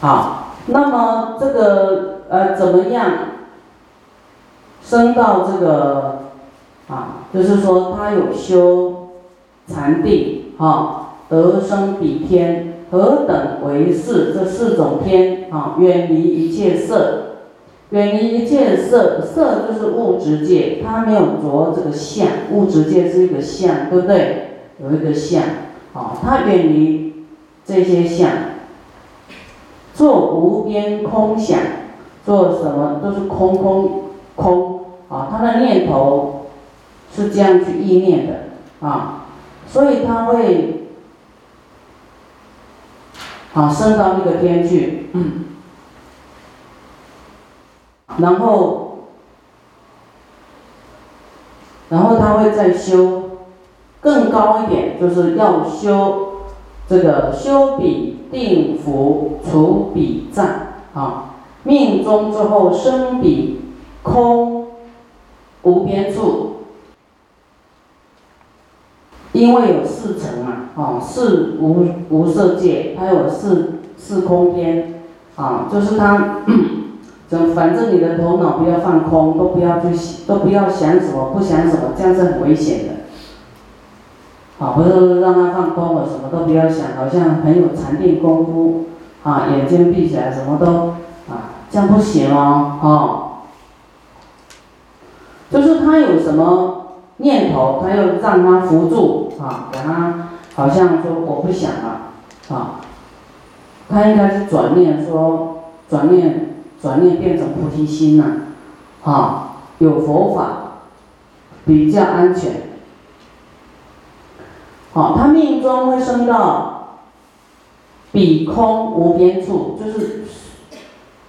好，那么这个呃怎么样升到这个啊？就是说他有修禅定，哈，得生比天，何等为是？这四种天啊，远离一切色，远离一切色，色就是物质界，它没有着这个相，物质界是一个相，对不对？有一个相，啊，它远离这些相。做无边空想，做什么都是空空空啊！他的念头是这样去意念的啊，所以他会啊升到那个天去，然后然后他会再修更高一点，就是要修这个修彼。定福除彼障啊，命中之后生彼空无边处，因为有四层啊，啊四无无色界，还有四四空间啊，就是他，就反正你的头脑不要放空，都不要去想都不要想什么，不想什么，这样是很危险的。啊，不是让他放空了，什么都不要想，好像很有禅定功夫，啊，眼睛闭起来，什么都，啊，这样不行哦，哦，就是他有什么念头，他要让他扶住，啊，给他好像说我不想了，啊，他应该是转念说，转念，转念变成菩提心了，啊，有佛法，比较安全。好，他命中会升到比空无边处，就是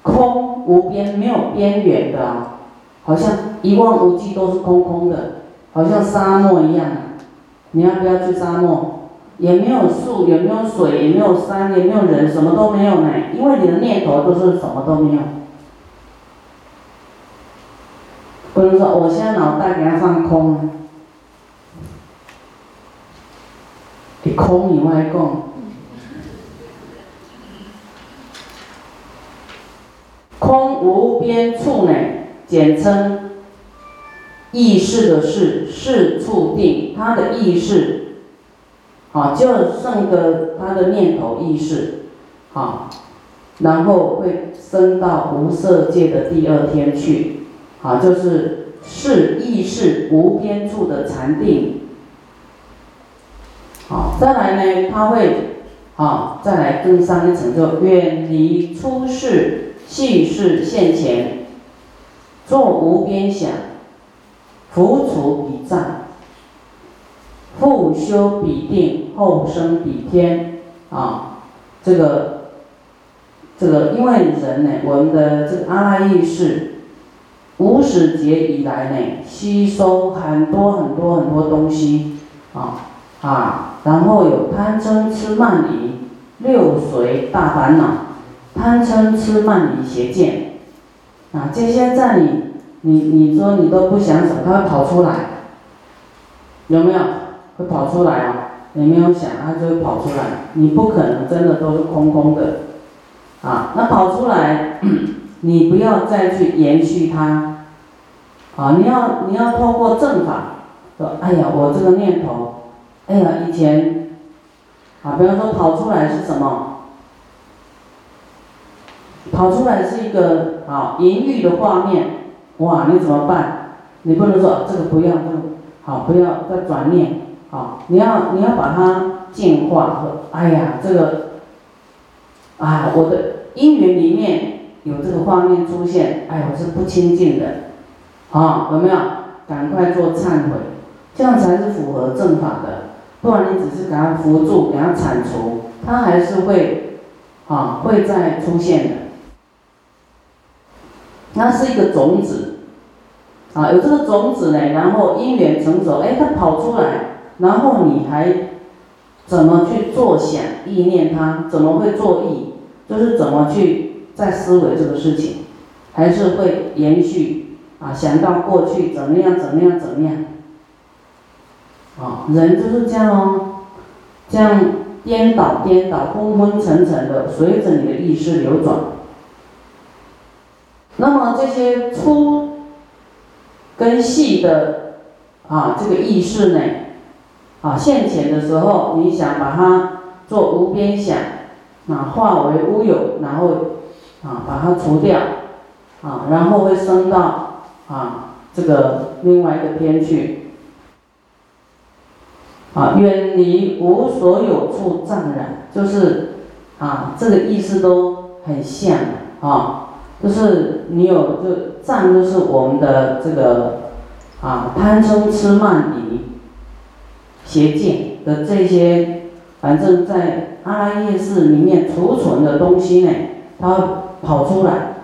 空无边，没有边缘的啊，好像一望无际都是空空的，好像沙漠一样。你要不要去沙漠？也没有树，也没有水，也没有山，也没有人，什么都没有呢。因为你的念头都是什么都没有。不能说我现在脑袋给它放空。空以外讲，空无边处呢，简称意识的事，事处定，他的意识，啊，就剩个他的念头意识，啊，然后会升到无色界的第二天去，啊，就是是意识无边处的禅定。好，再来呢，他会，好，再来更上一层，就远离出世细事现前，做无边想，浮除彼障，复修彼定，后生彼天，啊，这个，这个，因为人呢，我们的这个阿赖意识，无始劫以来呢，吸收很多很多很多东西，啊，啊。然后有贪嗔痴慢疑六随大烦恼，贪嗔痴慢疑邪见，啊，这些在你你你说你都不想什么，它会跑出来，有没有？会跑出来啊？你没有想，它就会跑出来。你不可能真的都是空空的，啊，那跑出来，你不要再去延续它，啊，你要你要透过正法，说，哎呀，我这个念头。哎呀，以前，啊，比方说跑出来是什么？跑出来是一个啊淫欲的画面，哇，你怎么办？你不能说这个不要，这个好不要再转念，好，你要你要把它净化。说，哎呀，这个，啊，我的姻缘里面有这个画面出现，哎，我是不清净的，啊，有没有？赶快做忏悔，这样才是符合正法的。不然你只是给它扶住，给它铲除，它还是会，啊，会再出现的。那是一个种子，啊，有这个种子呢，然后因缘成熟，哎，它跑出来，然后你还怎么去做想意念它？怎么会做意？就是怎么去在思维这个事情，还是会延续，啊，想到过去怎么样，怎么样，怎么样。啊，人就是这样哦，这样颠倒颠倒、昏昏沉沉的，随着你的意识流转。那么这些粗跟细的啊，这个意识呢，啊现前的时候，你想把它做无边想，啊化为乌有，然后啊把它除掉，啊然后会升到啊这个另外一个边去，啊远离无所有处障染，就是啊这个意思都很像啊。就是你有就障，就是我们的这个啊贪嗔痴慢疑邪见的这些，反正在阿赖耶识里面储存的东西呢，它跑出来，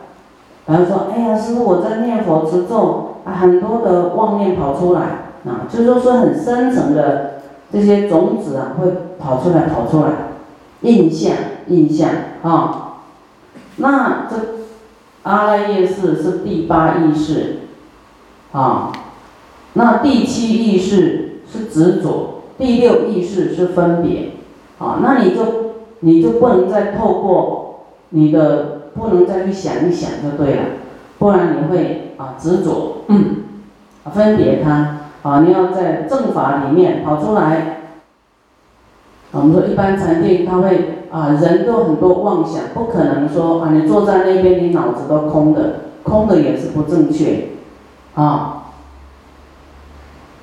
然后说，哎呀，师傅我在念佛持咒，啊很多的妄念跑出来，啊，就是说是很深层的这些种子啊会跑出来跑出来，印象印象啊，那这。阿赖耶识是第八意识，啊，那第七意识是执着，第六意识是分别，啊，那你就你就不能再透过你的不能再去想一想就对了，不然你会啊执着，嗯，分别它，啊，你要在正法里面跑出来。我们说一般禅定他会。啊，人都很多妄想，不可能说啊，你坐在那边，你脑子都空的，空的也是不正确，啊，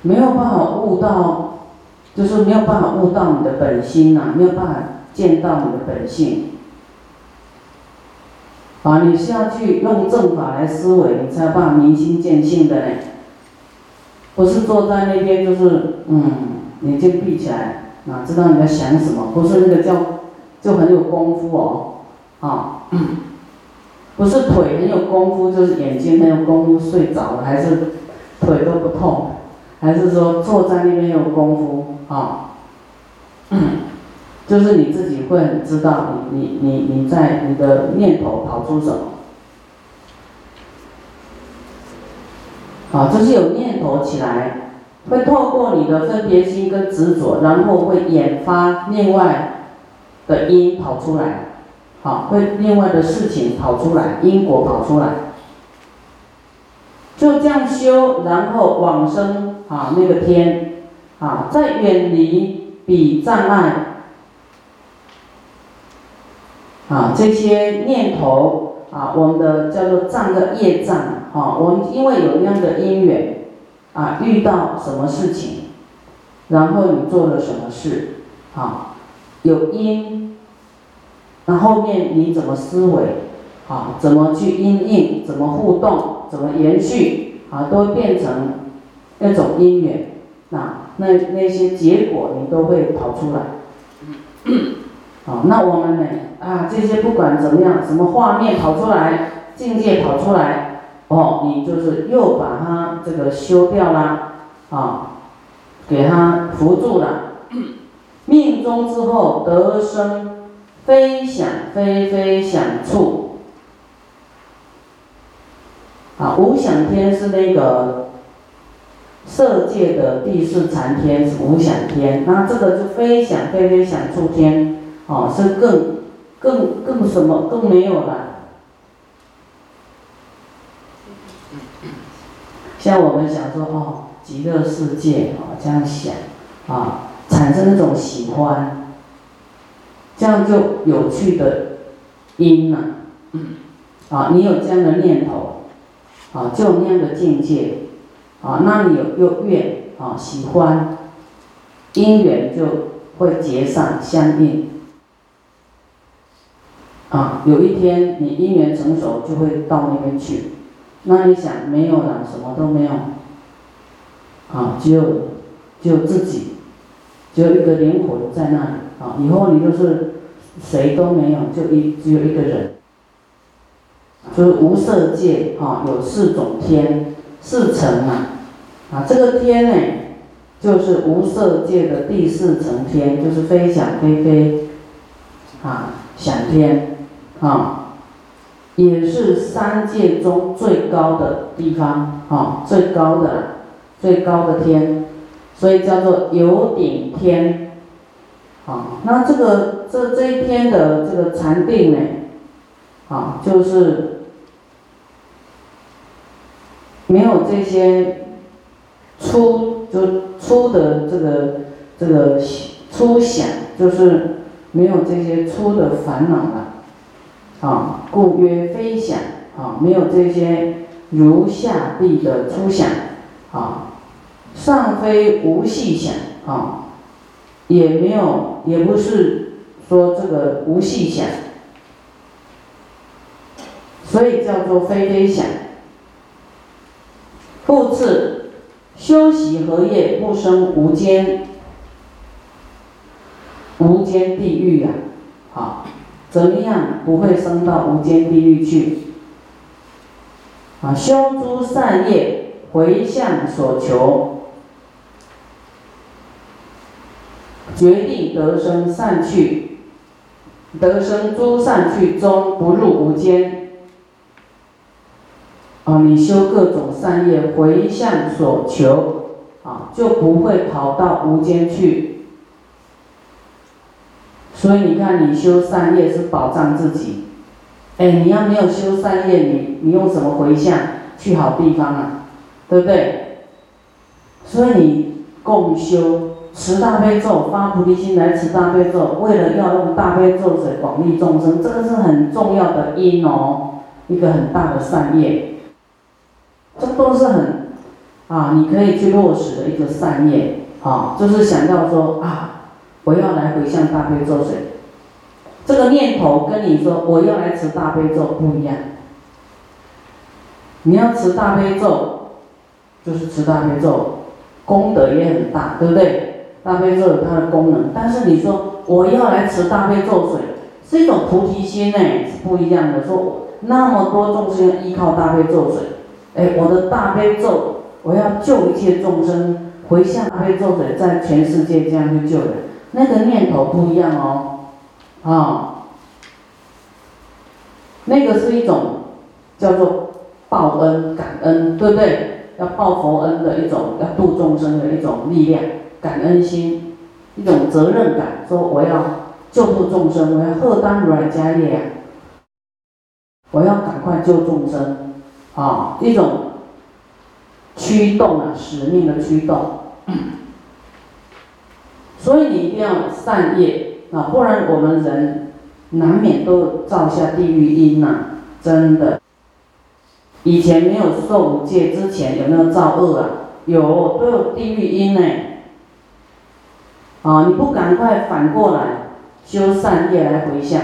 没有办法悟到，就是没有办法悟到你的本心呐，没有办法见到你的本性，啊，你是要去用正法来思维，你才有办法明心见性的嘞，不是坐在那边就是嗯，眼睛闭起来，哪知道你在想什么？不是那个叫。就很有功夫哦，啊，不是腿很有功夫，就是眼睛很有功夫，睡着了还是腿都不痛，还是说坐在那边有功夫啊？就是你自己会很知道你你你你在你的念头跑出什么，啊，就是有念头起来，会透过你的分别心跟执着，然后会引发另外。的因跑出来，好，会另外的事情跑出来，因果跑出来，就这样修，然后往生啊，那个天，啊，在远离比障碍，啊，这些念头啊，我们的叫做障的业障，啊，我们因为有那样的因缘，啊，遇到什么事情，然后你做了什么事，啊。有因，那后面你怎么思维，啊，怎么去因应，怎么互动，怎么延续，啊，都变成那种因缘，那那那些结果你都会跑出来，好，那我们呢，啊，这些不管怎么样，什么画面跑出来，境界跑出来，哦，你就是又把它这个修掉啦，啊，给它扶住了。命中之后得生非想非非想处，啊，无想天是那个色界的第四禅天是无想天，那这个就非想非非想处天，哦，是更更更什么更没有了。像我们想说哦，极乐世界哦，这样想啊。产生那种喜欢，这样就有趣的因呐，啊，你有这样的念头，啊，就那样的境界，啊，那你有又愿啊喜欢，因缘就会结上相应，啊，有一天你因缘成熟就会到那边去，那你想没有了，什么都没有，啊，只有只有自己。只有一个灵魂在那里啊！以后你就是谁都没有，就一只有一个人，就是无色界啊，有四种天，四层啊，啊，这个天呢，就是无色界的第四层天，就是飞想飞飞，啊，想天，啊，也是三界中最高的地方啊，最高的，最高的天。所以叫做有顶天，啊，那这个这这一天的这个禅定呢，啊，就是没有这些粗就粗的这个这个粗想，就是没有这些粗的烦恼了，啊，故曰非想，啊，没有这些如下地的粗想，啊，上非无细想，啊。也没有，也不是说这个无细想，所以叫做非非想。复次，修习何业不生无间，无间地狱呀？怎么样不会升到无间地狱去？啊，修诸善业，回向所求。决定得生善趣，得生诸善趣中不入无间。啊，你修各种善业回向所求，啊，就不会跑到无间去。所以你看，你修善业是保障自己。哎，你要没有修善业，你你用什么回向去好地方啊？对不对？所以你共修。十大悲咒，发菩提心来持大悲咒，为了要用大悲咒水广利众生，这个是很重要的因哦，一个很大的善业，这都是很啊，你可以去落实的一个善业啊，就是想要说啊，我要来回向大悲咒水，这个念头跟你说我要来持大悲咒不一样，你要持大悲咒，就是持大悲咒，功德也很大，对不对？大悲咒有它的功能，但是你说我要来持大悲咒水，是一种菩提心呢，是不一样的。说那么多众生依靠大悲咒水，哎，我的大悲咒，我要救一切众生，回向大悲咒水，在全世界这样去救人，那个念头不一样哦，啊，那个是一种叫做报恩感恩，对不对？要报佛恩的一种，要度众生的一种力量。感恩心，一种责任感，说我要救度众生，我要贺当如来家业，我要赶快救众生，啊，一种驱动啊，使命的驱动。所以你一定要善业啊，不然我们人难免都造下地狱因呐，真的。以前没有受五戒之前，有没有造恶啊？有，都有地狱因呢。啊！你不赶快反过来修善业来回向，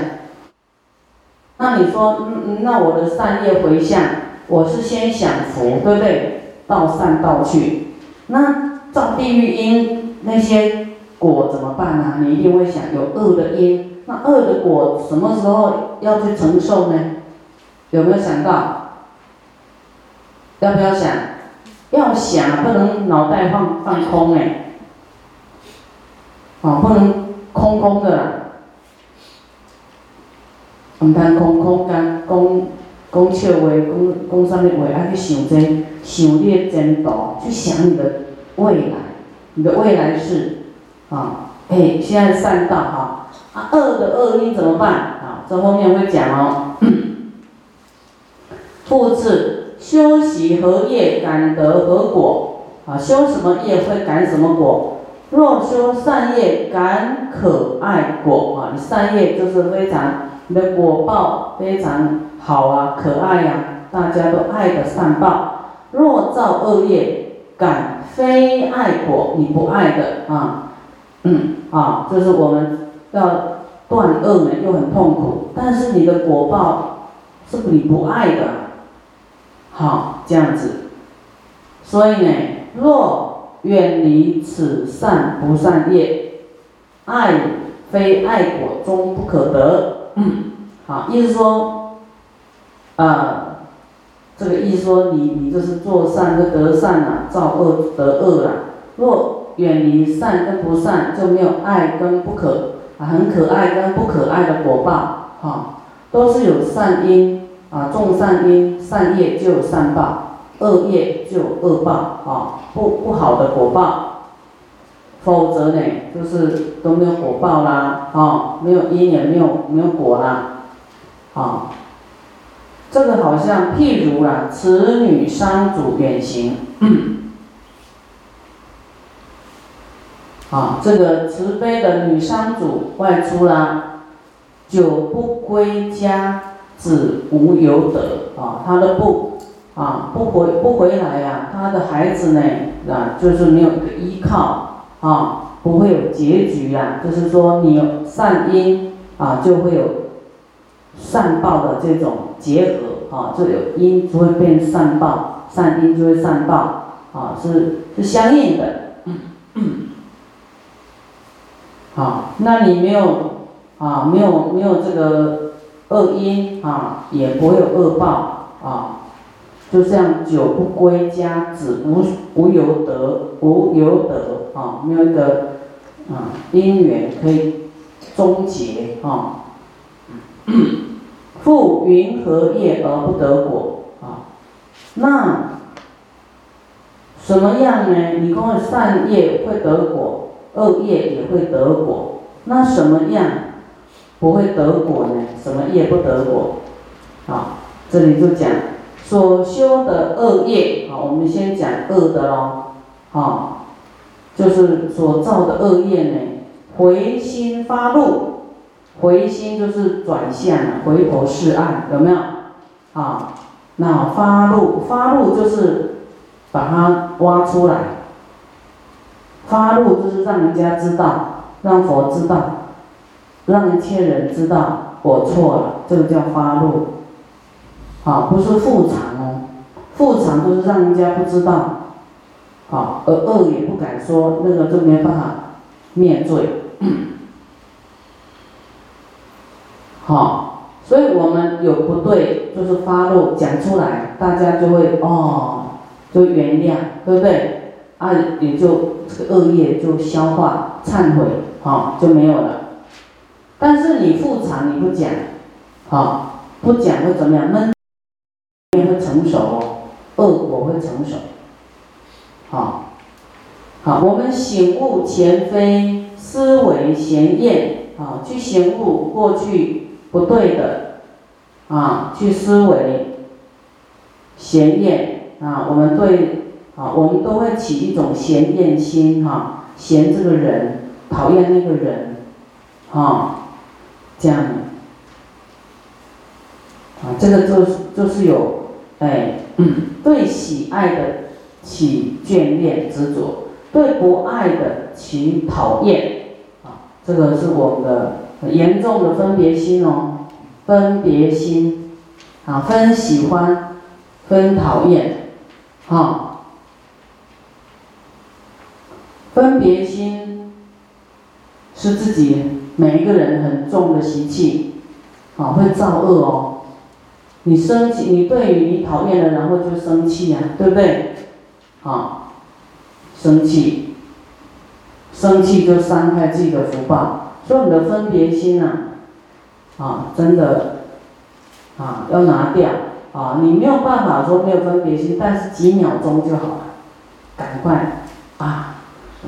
那你说，嗯，那我的善业回向，我是先享福，对不对？到善道去，那造地狱因那些果怎么办呢？你一定会想，有恶的因，那恶的果什么时候要去承受呢？有没有想到？要不要想？要想，不能脑袋放放空哎。啊，不能空空的啦，唔通空空干讲讲笑话，讲讲啥物话，爱去想这，想你的前途，去想你的未来，你的未来是啊，哎，现在善道哈，啊恶的恶因怎么办？啊，这后面会讲哦。复次，修习何业，感得何果？啊，修什么业会感什么果？若修善业，感可爱果啊！你善业就是非常，你的果报非常好啊，可爱呀，大家都爱的善报。若造恶业，感非爱果，你不爱的啊，嗯啊，就是我们要断恶呢，又很痛苦，但是你的果报是你不爱的，好这样子，所以呢，若。远离此善不善业，爱非爱果终不可得。嗯，好，意思说，啊，这个意思说，你你就是做善就得善了，造恶得恶了。若远离善跟不善，就没有爱跟不可啊，很可爱跟不可爱的果报，哈，都是有善因啊，种善因，善业就有善报。恶业就有恶报啊，不不好的果报。否则呢，就是都没有果报啦，啊，没有因也没有没有果啦，啊，这个好像譬如啦，此女三主远行，啊，这个慈悲的女商主外出啦，久不归家，子无有得，啊，她的不，啊，不回不回来呀，她的孩子呢，啊，就是没有一个依靠。啊，不会有结局啦，就是说你有善因啊，就会有善报的这种结合啊，就有因就会变善报，善因就会善报啊，是是相应的。嗯嗯啊，那你没有啊，没有没有这个恶因啊，也不会有恶报啊。就这样，久不归家，子无无有德，无有德啊，没有一个啊因缘可以终结啊。复云何业而不得果啊？那什么样呢？你跟我善业会得果，恶业也会得果。那什么样不会得果呢？什么业不得果？啊，这里就讲。所修的恶业，好，我们先讲恶的喽，好，就是所造的恶业呢，回心发怒，回心就是转向，回头是岸，有没有？啊，那发怒，发怒就是把它挖出来，发怒就是让人家知道，让佛知道，让一切人知道我错了，这个叫发怒。好，不是复藏哦，复藏就是让人家不知道，好，而恶也不敢说，那个就没办法灭罪。好，所以我们有不对，就是发怒讲出来，大家就会哦，就原谅，对不对？啊，也就这个恶业就消化、忏悔，好就没有了。但是你复藏你不讲，好不讲会怎么样？闷。会成熟哦，恶果会成熟。好，好，我们醒悟前非，思维闲厌，啊，去醒悟过去不对的，啊，去思维闲厌，啊，我们对，啊，我们都会起一种嫌厌心，哈，嫌这个人，讨厌那个人，啊，这样，啊，这个就是就是有。哎，对喜爱的起眷恋执着，对不爱的起讨厌，啊，这个是我们的严重的分别心哦，分别心，啊，分喜欢，分讨厌，啊，分别心是自己每一个人很重的习气，啊，会造恶哦。你生气，你对于你讨厌的，然后就生气呀，对不对？啊，生气，生气就伤害自己的福报，所以你的分别心呐，啊，真的，啊，要拿掉啊！你没有办法说没有分别心，但是几秒钟就好了，赶快啊，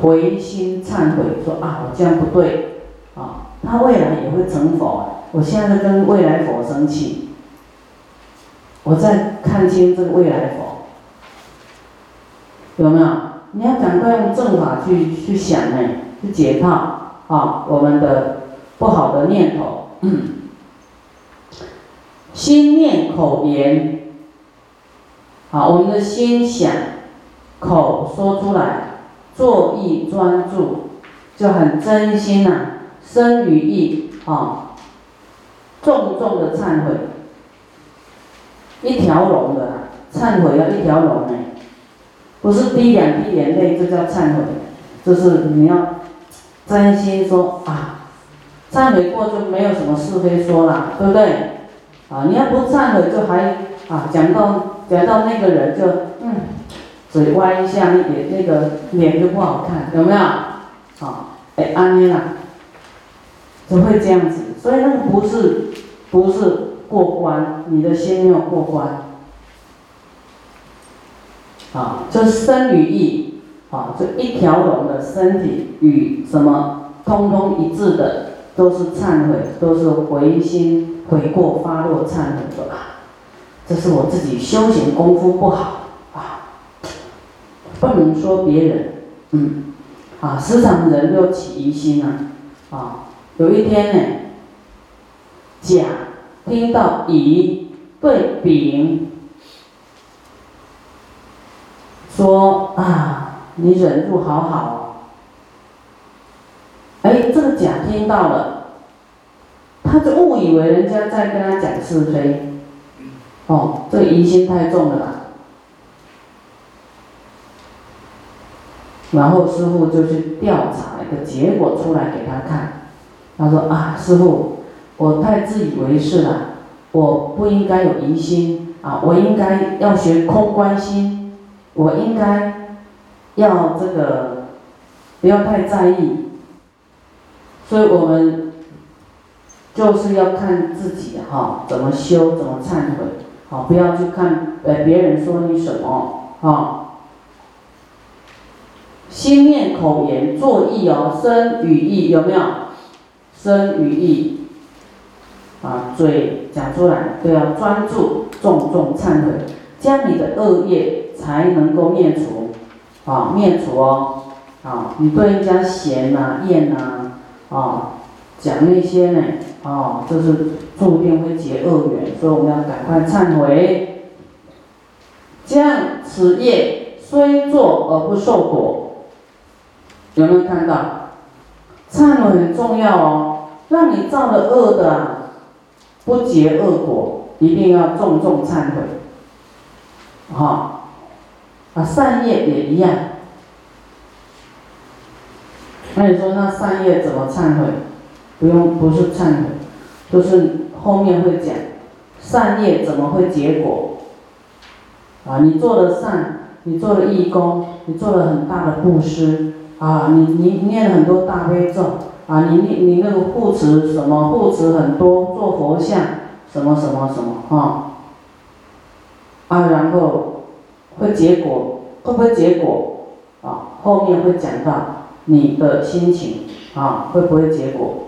回心忏悔，说啊，我这样不对，啊，他未来也会成佛，我现在跟未来佛生气。我在看清这个未来佛，有没有？你要赶快用正法去去想呢，去解套啊！我们的不好的念头，心念口言，好，我们的心想，口说出来，作意专注，就很真心呐，生于意啊，重重的忏悔。一条龙的，忏悔要一条龙哎，不是滴两滴眼泪，这叫忏悔，就是你要真心说啊，忏悔过就没有什么是非说了，对不对？啊，你要不忏悔就还啊讲到讲到那个人就，嘴歪一下，那脸那个脸就不好看，有没有？好，哎，安妮啦，就会这样子，所以那个不是不是。过关，你的心没有过关，啊，这身与意，啊，这一条龙的身体与什么通通一致的，都是忏悔，都是回心悔过发落忏悔的。这是我自己修行功夫不好，不能说别人，嗯，啊，时常人都起疑心啊，啊，有一天呢，甲听到乙对丙说啊，你忍住好好，哎，这个甲听到了，他就误以为人家在跟他讲是非。哦，这疑心太重了吧。然后师傅就去调查一个结果出来给他看。他说啊，师傅，我太自以为是了，我不应该有疑心啊，我应该要学空观心，我应该要这个不要太在意。所以我们就是要看自己哈，怎么修，怎么忏悔。好，不要去看呃别人说你什么啊，心念口言作意哦，身语意有没有？身语意啊，嘴讲出来都要专注，重重忏悔，将你的恶业才能够灭除啊，灭除哦啊，你对人家嫌呐、厌呐啊，讲那些呢。哦，这是注定会结恶缘，所以我们要赶快忏悔，这样此业虽做而不受果。有没有看到？忏悔很重要哦，让你造了恶的不结恶果，一定要重重忏悔。好，啊，善业也一样。那你说那善业怎么忏悔？不用，不是忏悔，就是后面会讲，善业怎么会结果？啊，你做了善，你做了义工，你做了很大的布施，啊，你你念了很多大悲咒，啊，你你你那个护持什么护持很多，做佛像什么什么什么啊，啊，然后会结果，会不会结果？啊，后面会讲到你的心情。啊，会不会结果？